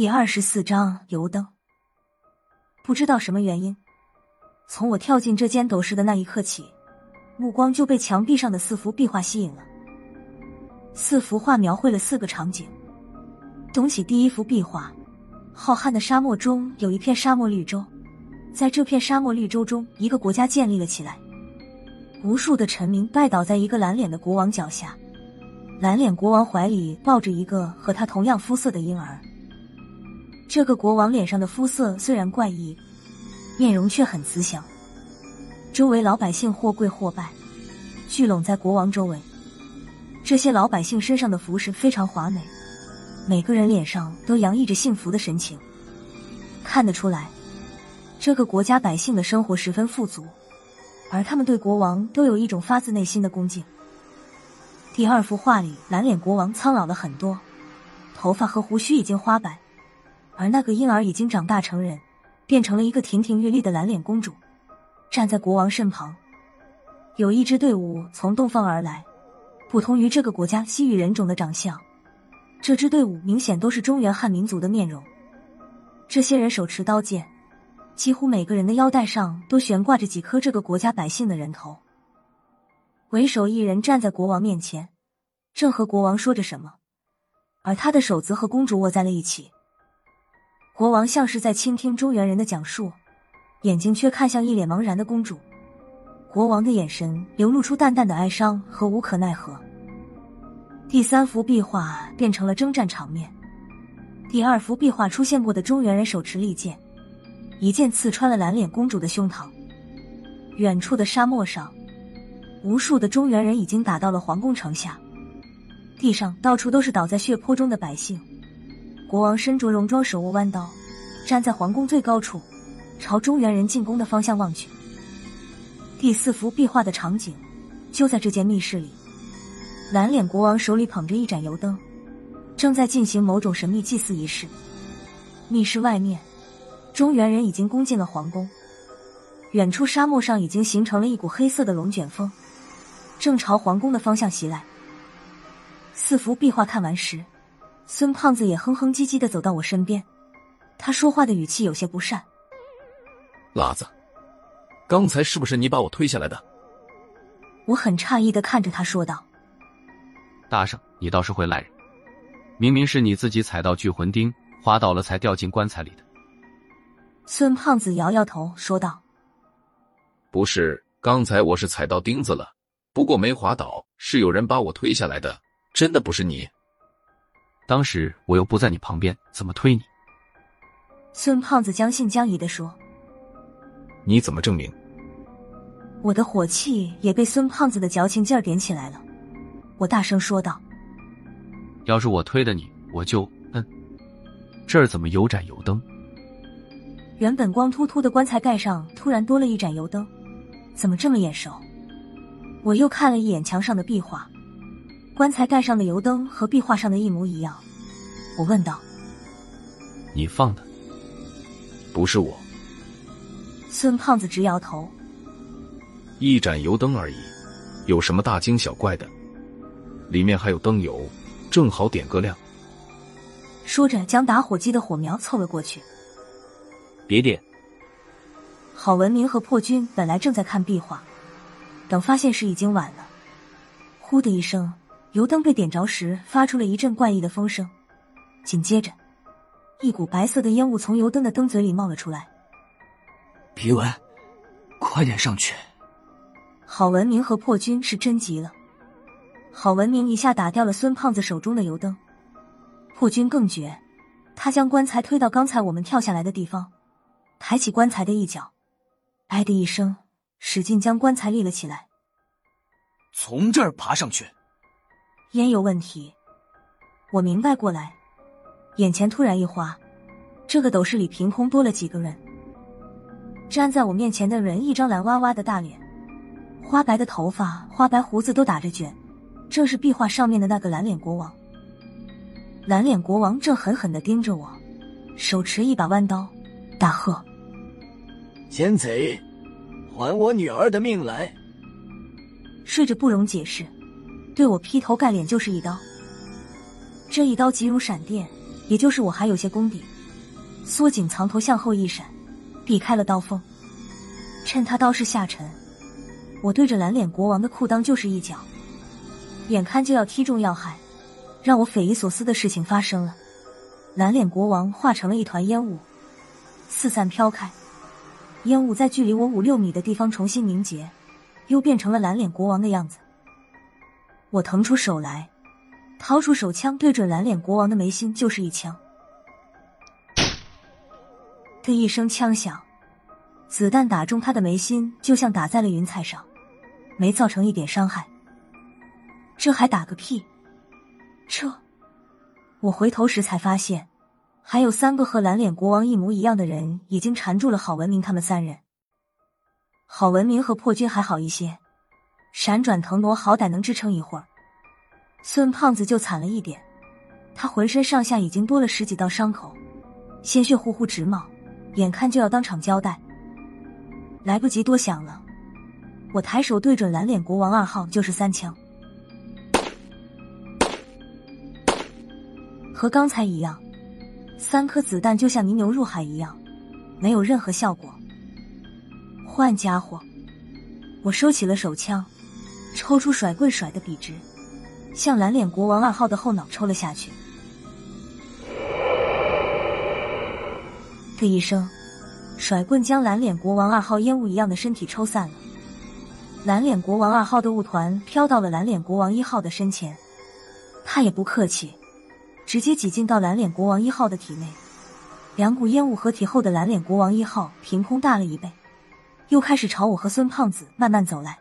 第二十四章油灯。不知道什么原因，从我跳进这间斗室的那一刻起，目光就被墙壁上的四幅壁画吸引了。四幅画描绘了四个场景。东起第一幅壁画，浩瀚的沙漠中有一片沙漠绿洲，在这片沙漠绿洲中，一个国家建立了起来。无数的臣民拜倒在一个蓝脸的国王脚下，蓝脸国王怀里抱着一个和他同样肤色的婴儿。这个国王脸上的肤色虽然怪异，面容却很慈祥。周围老百姓或跪或拜，聚拢在国王周围。这些老百姓身上的服饰非常华美，每个人脸上都洋溢着幸福的神情。看得出来，这个国家百姓的生活十分富足，而他们对国王都有一种发自内心的恭敬。第二幅画里，蓝脸国王苍老了很多，头发和胡须已经花白，而那个婴儿已经长大成人，变成了一个亭亭玉立的蓝脸公主，站在国王身旁。有一支队伍从东方而来。不同于这个国家西域人种的长相，这支队伍明显都是中原汉民族的面容。这些人手持刀剑，几乎每个人的腰带上都悬挂着几颗这个国家百姓的人头。为首一人站在国王面前，正和国王说着什么，而他的手则和公主握在了一起。国王像是在倾听中原人的讲述，眼睛却看向一脸茫然的公主。国王的眼神流露出淡淡的哀伤和无可奈何。第三幅壁画变成了征战场面。第二幅壁画出现过的中原人手持利剑，一剑刺穿了蓝脸公主的胸膛。远处的沙漠上，无数的中原人已经打到了皇宫城下，地上到处都是倒在血泊中的百姓。国王身着戎装，手握弯刀，站在皇宫最高处，朝中原人进攻的方向望去。第四幅壁画的场景就在这间密室里，蓝脸国王手里捧着一盏油灯，正在进行某种神秘祭祀仪式。密室外面，中原人已经攻进了皇宫，远处沙漠上已经形成了一股黑色的龙卷风，正朝皇宫的方向袭来。四幅壁画看完时，孙胖子也哼哼唧唧的走到我身边，他说话的语气有些不善：“辣子。”刚才是不是你把我推下来的？我很诧异的看着他说道：“大圣，你倒是会赖人，明明是你自己踩到聚魂钉滑倒了才掉进棺材里的。”孙胖子摇摇头说道：“不是，刚才我是踩到钉子了，不过没滑倒，是有人把我推下来的，真的不是你。当时我又不在你旁边，怎么推你？”孙胖子将信将疑的说：“你怎么证明？”我的火气也被孙胖子的矫情劲儿点起来了，我大声说道：“要是我推的你，我就……嗯，这儿怎么有盏油灯？”原本光秃秃的棺材盖上突然多了一盏油灯，怎么这么眼熟？我又看了一眼墙上的壁画，棺材盖上的油灯和壁画上的一模一样。我问道：“你放的？不是我。”孙胖子直摇头。一盏油灯而已，有什么大惊小怪的？里面还有灯油，正好点个亮。说着，将打火机的火苗凑了过去。别点！郝文明和破军本来正在看壁画，等发现时已经晚了。呼的一声，油灯被点着时，发出了一阵怪异的风声，紧接着，一股白色的烟雾从油灯的灯嘴里冒了出来。皮文，快点上去！郝文明和破军是真急了，郝文明一下打掉了孙胖子手中的油灯，破军更绝，他将棺材推到刚才我们跳下来的地方，抬起棺材的一角，哎的一声，使劲将棺材立了起来。从这儿爬上去，烟有问题，我明白过来，眼前突然一花，这个斗室里凭空多了几个人，站在我面前的人一张蓝哇哇的大脸。花白的头发，花白胡子都打着卷，正是壁画上面的那个蓝脸国王。蓝脸国王正狠狠的盯着我，手持一把弯刀，大喝：“奸贼，还我女儿的命来！”睡着不容解释，对我劈头盖脸就是一刀。这一刀急如闪电，也就是我还有些功底，缩紧藏头，向后一闪，避开了刀锋。趁他刀势下沉，我对着蓝脸国王的裤裆就是一脚，眼看就要踢中要害，让我匪夷所思的事情发生了：蓝脸国王化成了一团烟雾，四散飘开。烟雾在距离我五六米的地方重新凝结，又变成了蓝脸国王的样子。我腾出手来，掏出手枪，对准蓝脸国王的眉心就是一枪。的一声枪响，子弹打中他的眉心，就像打在了云彩上，没造成一点伤害。这还打个屁！撤！我回头时才发现。还有三个和蓝脸国王一模一样的人已经缠住了郝文明他们三人。郝文明和破军还好一些，闪转腾挪，好歹能支撑一会儿。孙胖子就惨了一点，他浑身上下已经多了十几道伤口，鲜血呼呼直冒，眼看就要当场交代。来不及多想了，我抬手对准蓝脸国王二号就是三枪，和刚才一样。三颗子弹就像泥牛入海一样，没有任何效果。换家伙，我收起了手枪，抽出甩棍甩的笔直，向蓝脸国王二号的后脑抽了下去。的一声，甩棍将蓝脸国王二号烟雾一样的身体抽散了。蓝脸国王二号的雾团飘到了蓝脸国王一号的身前，他也不客气。直接挤进到蓝脸国王一号的体内，两股烟雾合体后的蓝脸国王一号凭空大了一倍，又开始朝我和孙胖子慢慢走来。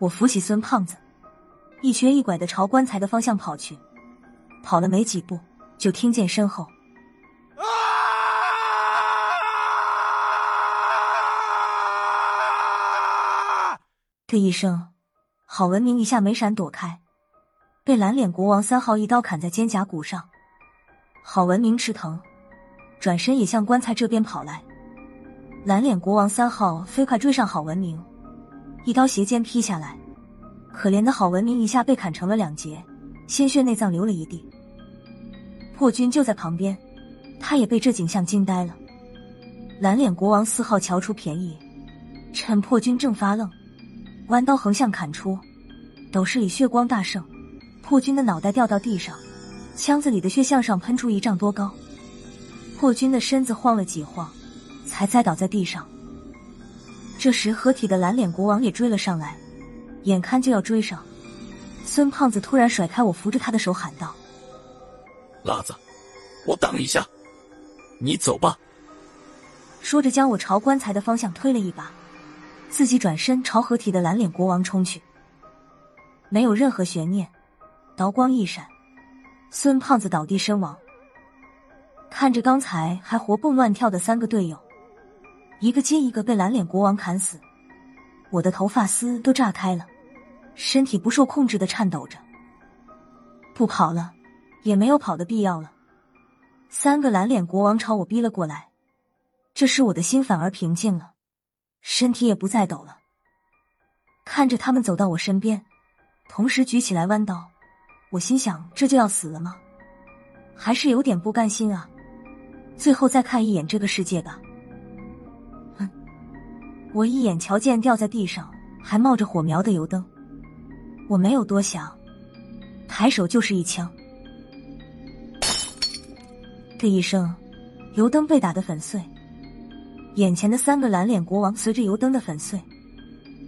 我扶起孙胖子，一瘸一拐的朝棺材的方向跑去，跑了没几步，就听见身后。的一声，郝文明一下没闪躲开，被蓝脸国王三号一刀砍在肩胛骨上。郝文明吃疼，转身也向棺材这边跑来。蓝脸国王三号飞快追上郝文明，一刀斜肩劈下来。可怜的郝文明一下被砍成了两截，鲜血内脏流了一地。破军就在旁边，他也被这景象惊呆了。蓝脸国王四号瞧出便宜，趁破军正发愣。弯刀横向砍出，斗室里血光大盛，破军的脑袋掉到地上，枪子里的血向上喷出一丈多高，破军的身子晃了几晃，才栽倒在地上。这时合体的蓝脸国王也追了上来，眼看就要追上，孙胖子突然甩开我扶着他的手，喊道：“辣子，我挡一下，你走吧。”说着将我朝棺材的方向推了一把。自己转身朝合体的蓝脸国王冲去，没有任何悬念，刀光一闪，孙胖子倒地身亡。看着刚才还活蹦乱跳的三个队友，一个接一个被蓝脸国王砍死，我的头发丝都炸开了，身体不受控制的颤抖着。不跑了，也没有跑的必要了。三个蓝脸国王朝我逼了过来，这时我的心反而平静了。身体也不再抖了，看着他们走到我身边，同时举起来弯刀，我心想：这就要死了吗？还是有点不甘心啊！最后再看一眼这个世界吧。我一眼瞧见掉在地上还冒着火苗的油灯，我没有多想，抬手就是一枪。的一声，油灯被打得粉碎。眼前的三个蓝脸国王随着油灯的粉碎，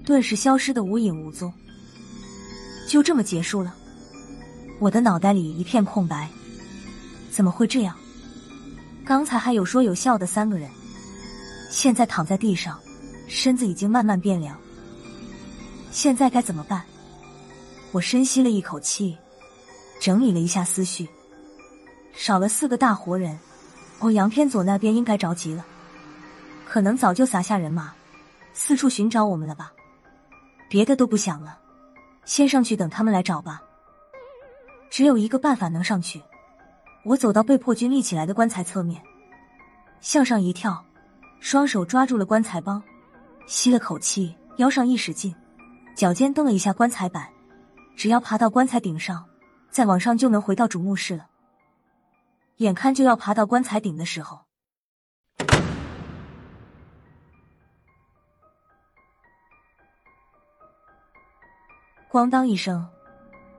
顿时消失的无影无踪，就这么结束了。我的脑袋里一片空白，怎么会这样？刚才还有说有笑的三个人，现在躺在地上，身子已经慢慢变凉。现在该怎么办？我深吸了一口气，整理了一下思绪，少了四个大活人，欧阳偏左那边应该着急了。可能早就撒下人马，四处寻找我们了吧？别的都不想了，先上去等他们来找吧。只有一个办法能上去，我走到被破军立起来的棺材侧面，向上一跳，双手抓住了棺材帮，吸了口气，腰上一使劲，脚尖蹬了一下棺材板，只要爬到棺材顶上，再往上就能回到主墓室了。眼看就要爬到棺材顶的时候，咣当一声，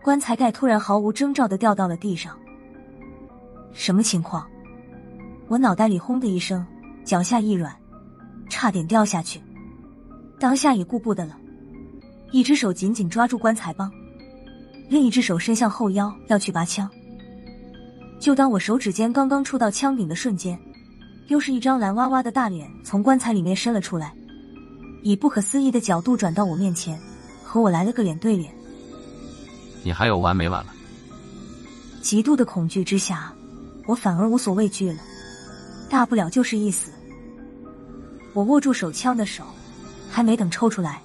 棺材盖突然毫无征兆的掉到了地上。什么情况？我脑袋里轰的一声，脚下一软，差点掉下去。当下也顾不得了，一只手紧紧抓住棺材帮，另一只手伸向后腰要去拔枪。就当我手指尖刚刚触到枪柄的瞬间，又是一张蓝哇哇的大脸从棺材里面伸了出来，以不可思议的角度转到我面前，和我来了个脸对脸。你还有完没完了？极度的恐惧之下，我反而无所畏惧了，大不了就是一死。我握住手枪的手，还没等抽出来，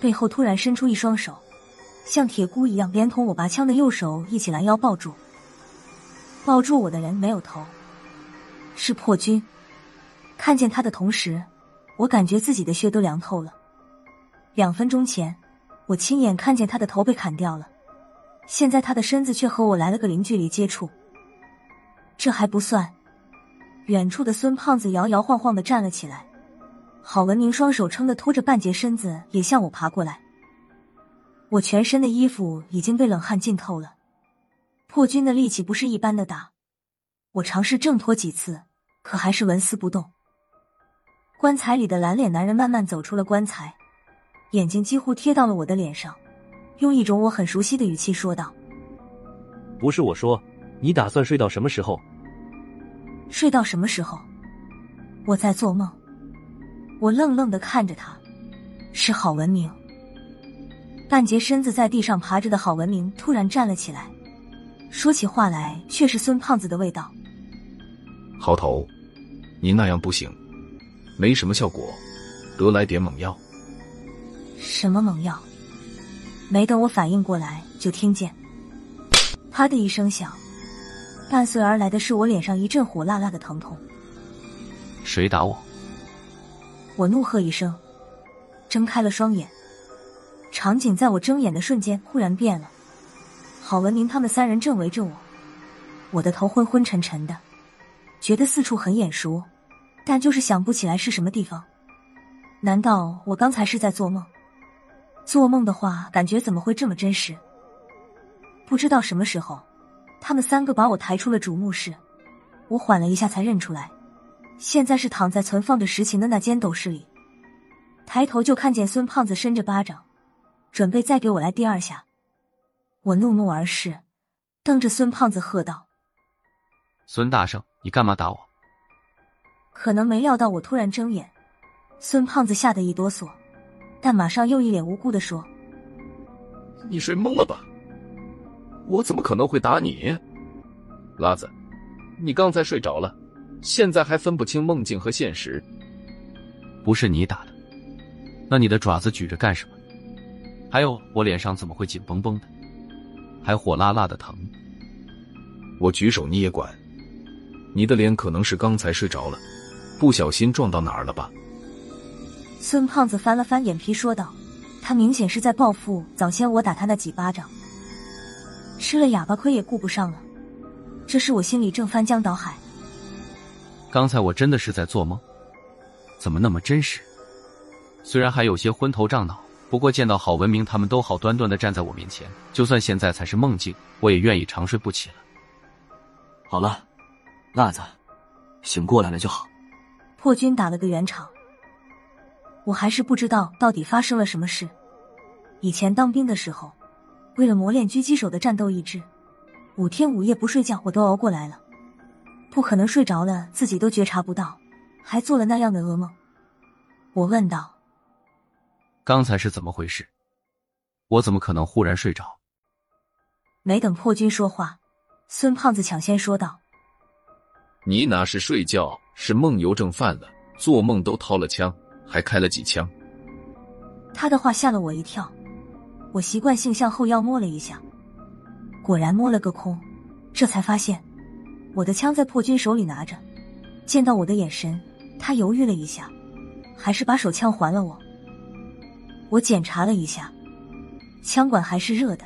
背后突然伸出一双手，像铁箍一样连同我拔枪的右手一起拦腰抱住。抱住我的人没有头，是破军。看见他的同时，我感觉自己的血都凉透了。两分钟前，我亲眼看见他的头被砍掉了，现在他的身子却和我来了个零距离接触。这还不算，远处的孙胖子摇摇晃晃的站了起来，郝文明双手撑的拖着半截身子也向我爬过来。我全身的衣服已经被冷汗浸透了。破军的力气不是一般的大，我尝试挣脱几次，可还是纹丝不动。棺材里的蓝脸男人慢慢走出了棺材，眼睛几乎贴到了我的脸上，用一种我很熟悉的语气说道：“不是我说，你打算睡到什么时候？睡到什么时候？我在做梦。”我愣愣的看着他，是郝文明。半截身子在地上爬着的郝文明突然站了起来。说起话来却是孙胖子的味道。好头，你那样不行，没什么效果，得来点猛药。什么猛药？没等我反应过来，就听见“啪”的一声响，伴随而来的是我脸上一阵火辣辣的疼痛。谁打我？我怒喝一声，睁开了双眼。场景在我睁眼的瞬间忽然变了。郝文明他们三人正围着我，我的头昏昏沉沉的，觉得四处很眼熟，但就是想不起来是什么地方。难道我刚才是在做梦？做梦的话，感觉怎么会这么真实？不知道什么时候，他们三个把我抬出了主墓室，我缓了一下才认出来，现在是躺在存放着实情的那间斗室里。抬头就看见孙胖子伸着巴掌，准备再给我来第二下。我怒目而视，瞪着孙胖子喝道：“孙大圣，你干嘛打我？”可能没料到我突然睁眼，孙胖子吓得一哆嗦，但马上又一脸无辜的说：“你睡懵了吧？我怎么可能会打你？拉子，你刚才睡着了，现在还分不清梦境和现实。不是你打的，那你的爪子举着干什么？还有，我脸上怎么会紧绷绷的？”还火辣辣的疼，我举手你也管？你的脸可能是刚才睡着了，不小心撞到哪儿了吧？孙胖子翻了翻眼皮说道：“他明显是在报复早先我打他那几巴掌，吃了哑巴亏也顾不上了。”这时我心里正翻江倒海。刚才我真的是在做梦，怎么那么真实？虽然还有些昏头胀脑。不过见到郝文明他们都好端端的站在我面前，就算现在才是梦境，我也愿意长睡不起了。好了，辣子，醒过来了就好。破军打了个圆场，我还是不知道到底发生了什么事。以前当兵的时候，为了磨练狙击手的战斗意志，五天五夜不睡觉我都熬过来了，不可能睡着了自己都觉察不到，还做了那样的噩梦。我问道。刚才是怎么回事？我怎么可能忽然睡着？没等破军说话，孙胖子抢先说道：“你哪是睡觉，是梦游症犯了，做梦都掏了枪，还开了几枪。”他的话吓了我一跳，我习惯性向后腰摸了一下，果然摸了个空，这才发现我的枪在破军手里拿着。见到我的眼神，他犹豫了一下，还是把手枪还了我。我检查了一下，枪管还是热的，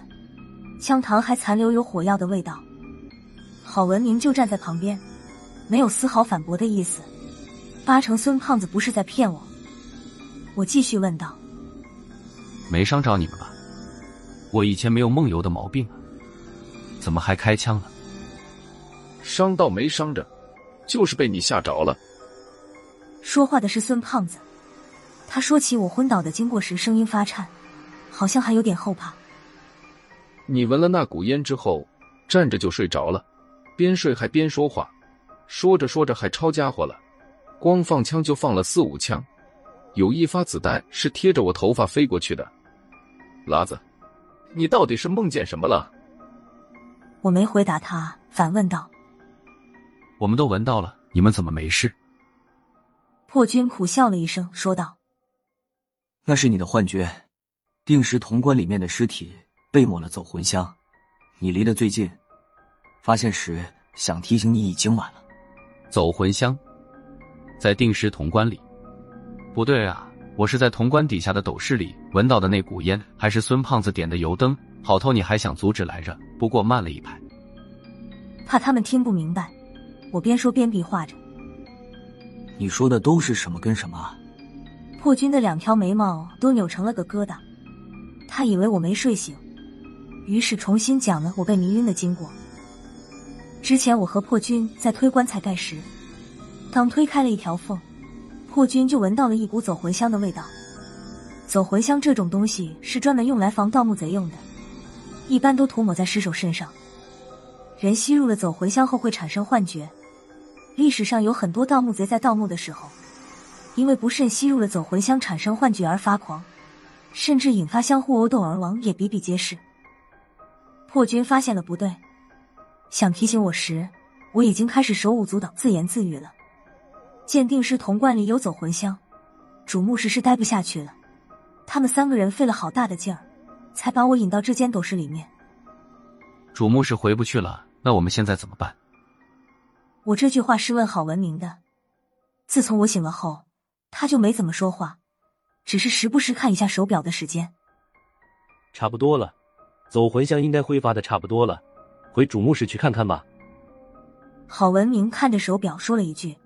枪膛还残留有火药的味道。郝文明就站在旁边，没有丝毫反驳的意思。八成孙胖子不是在骗我。我继续问道：“没伤着你们吧？我以前没有梦游的毛病啊，怎么还开枪了？伤倒没伤着，就是被你吓着了。”说话的是孙胖子。他说起我昏倒的经过时，声音发颤，好像还有点后怕。你闻了那股烟之后，站着就睡着了，边睡还边说话，说着说着还抄家伙了，光放枪就放了四五枪，有一发子弹是贴着我头发飞过去的。拉子，你到底是梦见什么了？我没回答他，反问道：“我们都闻到了，你们怎么没事？”破军苦笑了一声，说道。那是你的幻觉，定时潼关里面的尸体被抹了走魂香，你离得最近，发现时想提醒你已经晚了。走魂香，在定时潼关里？不对啊，我是在潼关底下的斗室里闻到的那股烟，还是孙胖子点的油灯？好透你还想阻止来着，不过慢了一拍。怕他们听不明白，我边说边比划着。你说的都是什么跟什么？破军的两条眉毛都扭成了个疙瘩，他以为我没睡醒，于是重新讲了我被迷晕的经过。之前我和破军在推棺材盖时，刚推开了一条缝，破军就闻到了一股走魂香的味道。走魂香这种东西是专门用来防盗墓贼用的，一般都涂抹在尸首身上。人吸入了走魂香后会产生幻觉，历史上有很多盗墓贼在盗墓的时候。因为不慎吸入了走魂香，产生幻觉而发狂，甚至引发相互殴斗而亡，也比比皆是。破军发现了不对，想提醒我时，我已经开始手舞足蹈、自言自语了。鉴定师铜罐里有走魂香，主墓室是待不下去了。他们三个人费了好大的劲儿，才把我引到这间斗室里面。主墓室回不去了，那我们现在怎么办？我这句话是问郝文明的。自从我醒了后。他就没怎么说话，只是时不时看一下手表的时间。差不多了，走魂香应该挥发的差不多了，回主墓室去看看吧。郝文明看着手表说了一句。